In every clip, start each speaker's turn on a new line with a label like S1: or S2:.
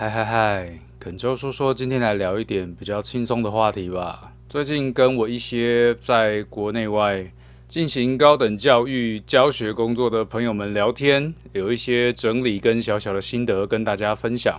S1: 嗨嗨嗨，肯周说说，今天来聊一点比较轻松的话题吧。最近跟我一些在国内外进行高等教育教学工作的朋友们聊天，有一些整理跟小小的心得跟大家分享。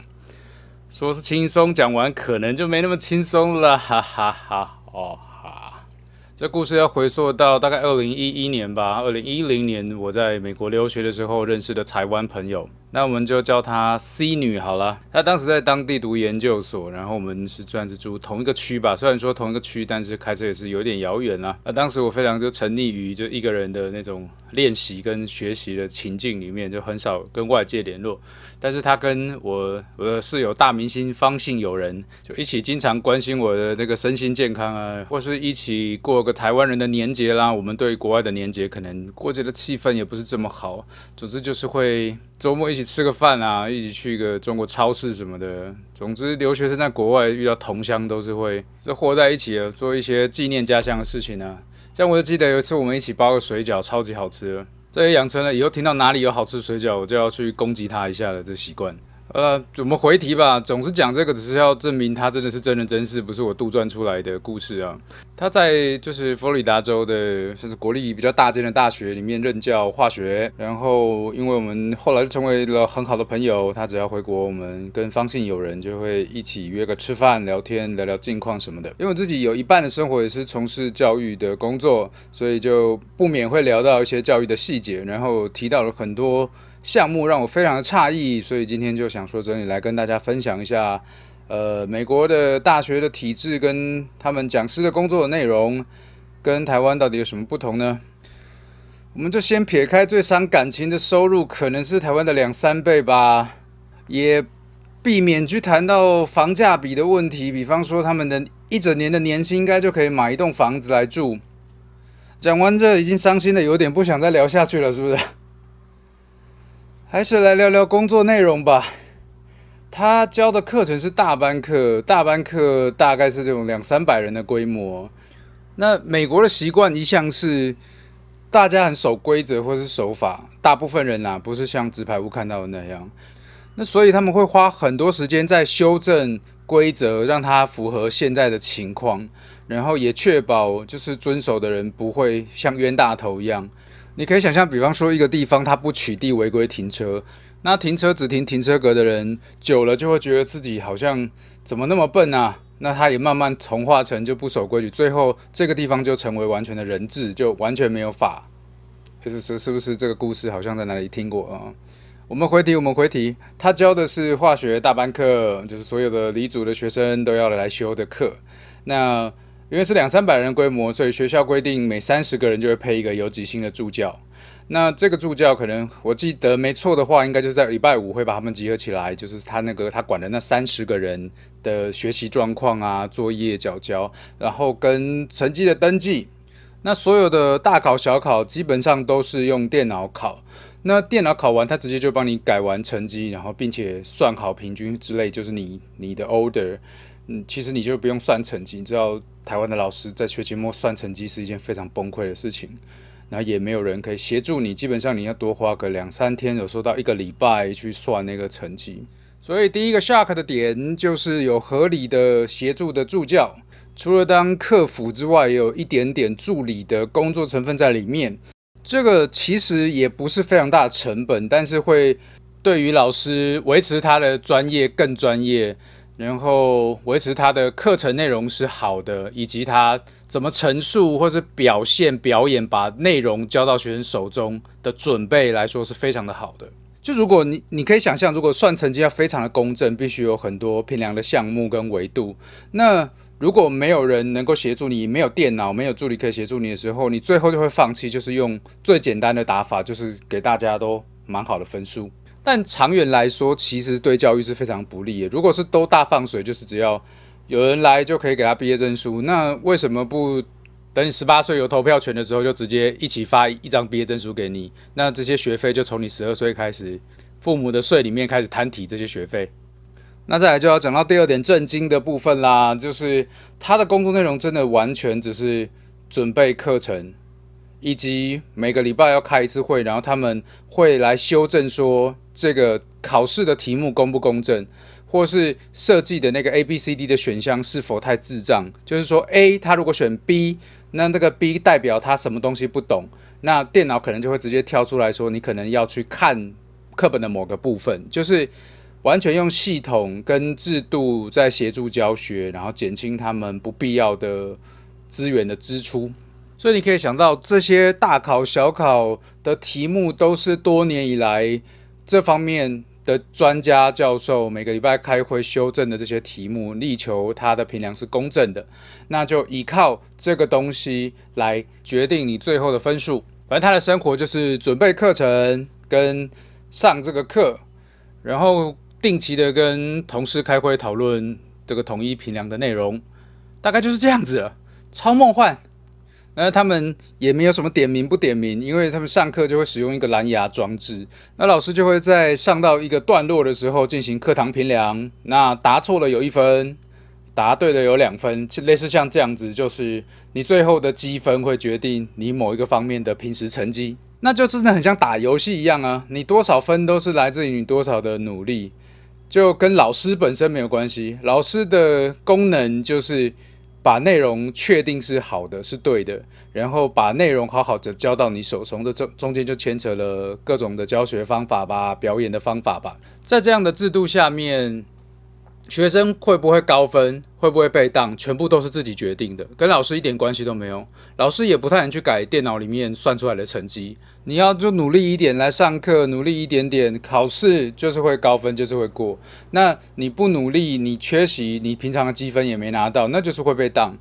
S1: 说是轻松，讲完可能就没那么轻松了，哈哈哈。哦哈，这故事要回溯到大概二零一一年吧。二零一零年我在美国留学的时候认识的台湾朋友。那我们就叫她 C 女好了。她当时在当地读研究所，然后我们是算是住同一个区吧。虽然说同一个区，但是开车也是有点遥远啊。那当时我非常就沉溺于就一个人的那种练习跟学习的情境里面，就很少跟外界联络。但是她跟我我的室友大明星方姓友人，就一起经常关心我的那个身心健康啊，或是一起过个台湾人的年节啦。我们对国外的年节可能过节的气氛也不是这么好。总之就是会。周末一起吃个饭啊，一起去个中国超市什么的。总之，留学生在国外遇到同乡都是会是和在一起的，做一些纪念家乡的事情呢。像我就记得有一次我们一起包个水饺，超级好吃。这也养成了以后听到哪里有好吃水饺，我就要去攻击他一下的这习惯。呃，我们回题吧。总是讲这个，只是要证明他真的是真人真事，不是我杜撰出来的故事啊。他在就是佛罗里达州的，算是国立比较大间的大学里面任教化学。然后，因为我们后来就成为了很好的朋友，他只要回国，我们跟方信友人就会一起约个吃饭、聊天、聊聊近况什么的。因为我自己有一半的生活也是从事教育的工作，所以就不免会聊到一些教育的细节，然后提到了很多。项目让我非常的诧异，所以今天就想说这里来跟大家分享一下，呃，美国的大学的体制跟他们讲师的工作的内容，跟台湾到底有什么不同呢？我们就先撇开最伤感情的收入可能是台湾的两三倍吧，也避免去谈到房价比的问题，比方说他们的一整年的年薪应该就可以买一栋房子来住。讲完这已经伤心的有点不想再聊下去了，是不是？还是来聊聊工作内容吧。他教的课程是大班课，大班课大概是这种两三百人的规模。那美国的习惯一向是大家很守规则或是守法，大部分人啊不是像纸牌屋看到的那样。那所以他们会花很多时间在修正规则，让它符合现在的情况，然后也确保就是遵守的人不会像冤大头一样。你可以想象，比方说一个地方，它不取缔违规停车，那停车只停停车格的人，久了就会觉得自己好像怎么那么笨啊？那他也慢慢同化成就不守规矩，最后这个地方就成为完全的人质，就完全没有法。就是是不是这个故事好像在哪里听过啊？我们回题，我们回题，他教的是化学大班课，就是所有的理组的学生都要来修的课。那因为是两三百人规模，所以学校规定每三十个人就会配一个有几星的助教。那这个助教可能我记得没错的话，应该就是在礼拜五会把他们集合起来，就是他那个他管的那三十个人的学习状况啊、作业交交，然后跟成绩的登记。那所有的大考小考基本上都是用电脑考。那电脑考完，他直接就帮你改完成绩，然后并且算好平均之类，就是你你的 order。嗯，其实你就不用算成绩，你知道台湾的老师在学期末算成绩是一件非常崩溃的事情，然后也没有人可以协助你，基本上你要多花个两三天，有时候到一个礼拜去算那个成绩。所以第一个 shock 的点就是有合理的协助的助教，除了当客服之外，也有一点点助理的工作成分在里面。这个其实也不是非常大的成本，但是会对于老师维持他的专业更专业。然后维持他的课程内容是好的，以及他怎么陈述或是表现表演，把内容交到学生手中的准备来说是非常的好的。就如果你你可以想象，如果算成绩要非常的公正，必须有很多评量的项目跟维度。那如果没有人能够协助你，没有电脑，没有助理可以协助你的时候，你最后就会放弃，就是用最简单的打法，就是给大家都蛮好的分数。但长远来说，其实对教育是非常不利的。如果是都大放水，就是只要有人来就可以给他毕业证书，那为什么不等你十八岁有投票权的时候，就直接一起发一张毕业证书给你？那这些学费就从你十二岁开始，父母的税里面开始摊提这些学费。那再来就要讲到第二点震惊的部分啦，就是他的工作内容真的完全只是准备课程。以及每个礼拜要开一次会，然后他们会来修正说这个考试的题目公不公正，或是设计的那个 A、B、C、D 的选项是否太智障？就是说 A 他如果选 B，那那个 B 代表他什么东西不懂，那电脑可能就会直接跳出来说你可能要去看课本的某个部分，就是完全用系统跟制度在协助教学，然后减轻他们不必要的资源的支出。所以你可以想到，这些大考小考的题目都是多年以来这方面的专家教授每个礼拜开会修正的这些题目，力求它的评量是公正的。那就依靠这个东西来决定你最后的分数。反正他的生活就是准备课程跟上这个课，然后定期的跟同事开会讨论这个统一评量的内容，大概就是这样子了，超梦幻。那他们也没有什么点名不点名，因为他们上课就会使用一个蓝牙装置。那老师就会在上到一个段落的时候进行课堂评量。那答错了有一分，答对了有两分，类似像这样子，就是你最后的积分会决定你某一个方面的平时成绩。那就真的很像打游戏一样啊！你多少分都是来自于你多少的努力，就跟老师本身没有关系。老师的功能就是。把内容确定是好的，是对的，然后把内容好好的交到你手中，这中中间就牵扯了各种的教学方法吧，表演的方法吧。在这样的制度下面，学生会不会高分，会不会被当，全部都是自己决定的，跟老师一点关系都没有。老师也不太能去改电脑里面算出来的成绩。你要就努力一点来上课，努力一点点，考试就是会高分，就是会过。那你不努力，你缺席，你平常的积分也没拿到，那就是会被当，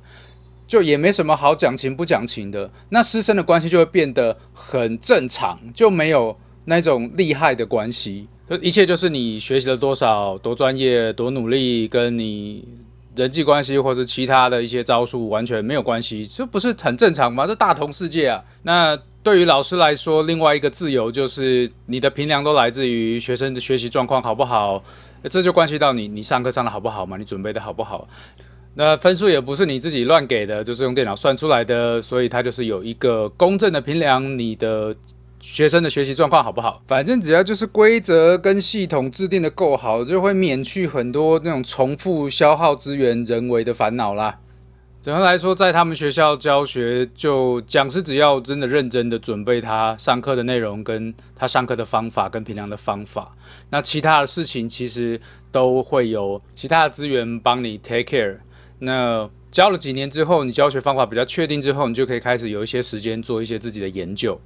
S1: 就也没什么好讲情不讲情的。那师生的关系就会变得很正常，就没有那种厉害的关系。就一切就是你学习了多少，多专业，多努力，跟你人际关系或者其他的一些招数完全没有关系，这不是很正常吗？这大同世界啊，那。对于老师来说，另外一个自由就是你的评量都来自于学生的学习状况好不好，这就关系到你你上课上的好不好嘛，你准备的好不好。那分数也不是你自己乱给的，就是用电脑算出来的，所以它就是有一个公正的评量你的学生的学习状况好不好。反正只要就是规则跟系统制定的够好，就会免去很多那种重复消耗资源、人为的烦恼啦。总的来说，在他们学校教学，就讲师只要真的认真的准备他上课的内容，跟他上课的方法，跟平常的方法，那其他的事情其实都会有其他的资源帮你 take care。那教了几年之后，你教学方法比较确定之后，你就可以开始有一些时间做一些自己的研究。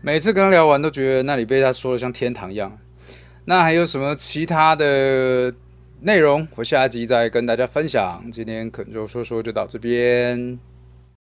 S1: 每次跟他聊完，都觉得那里被他说的像天堂一样。那还有什么其他的？内容我下一集再跟大家分享，今天可能就说说就到这边。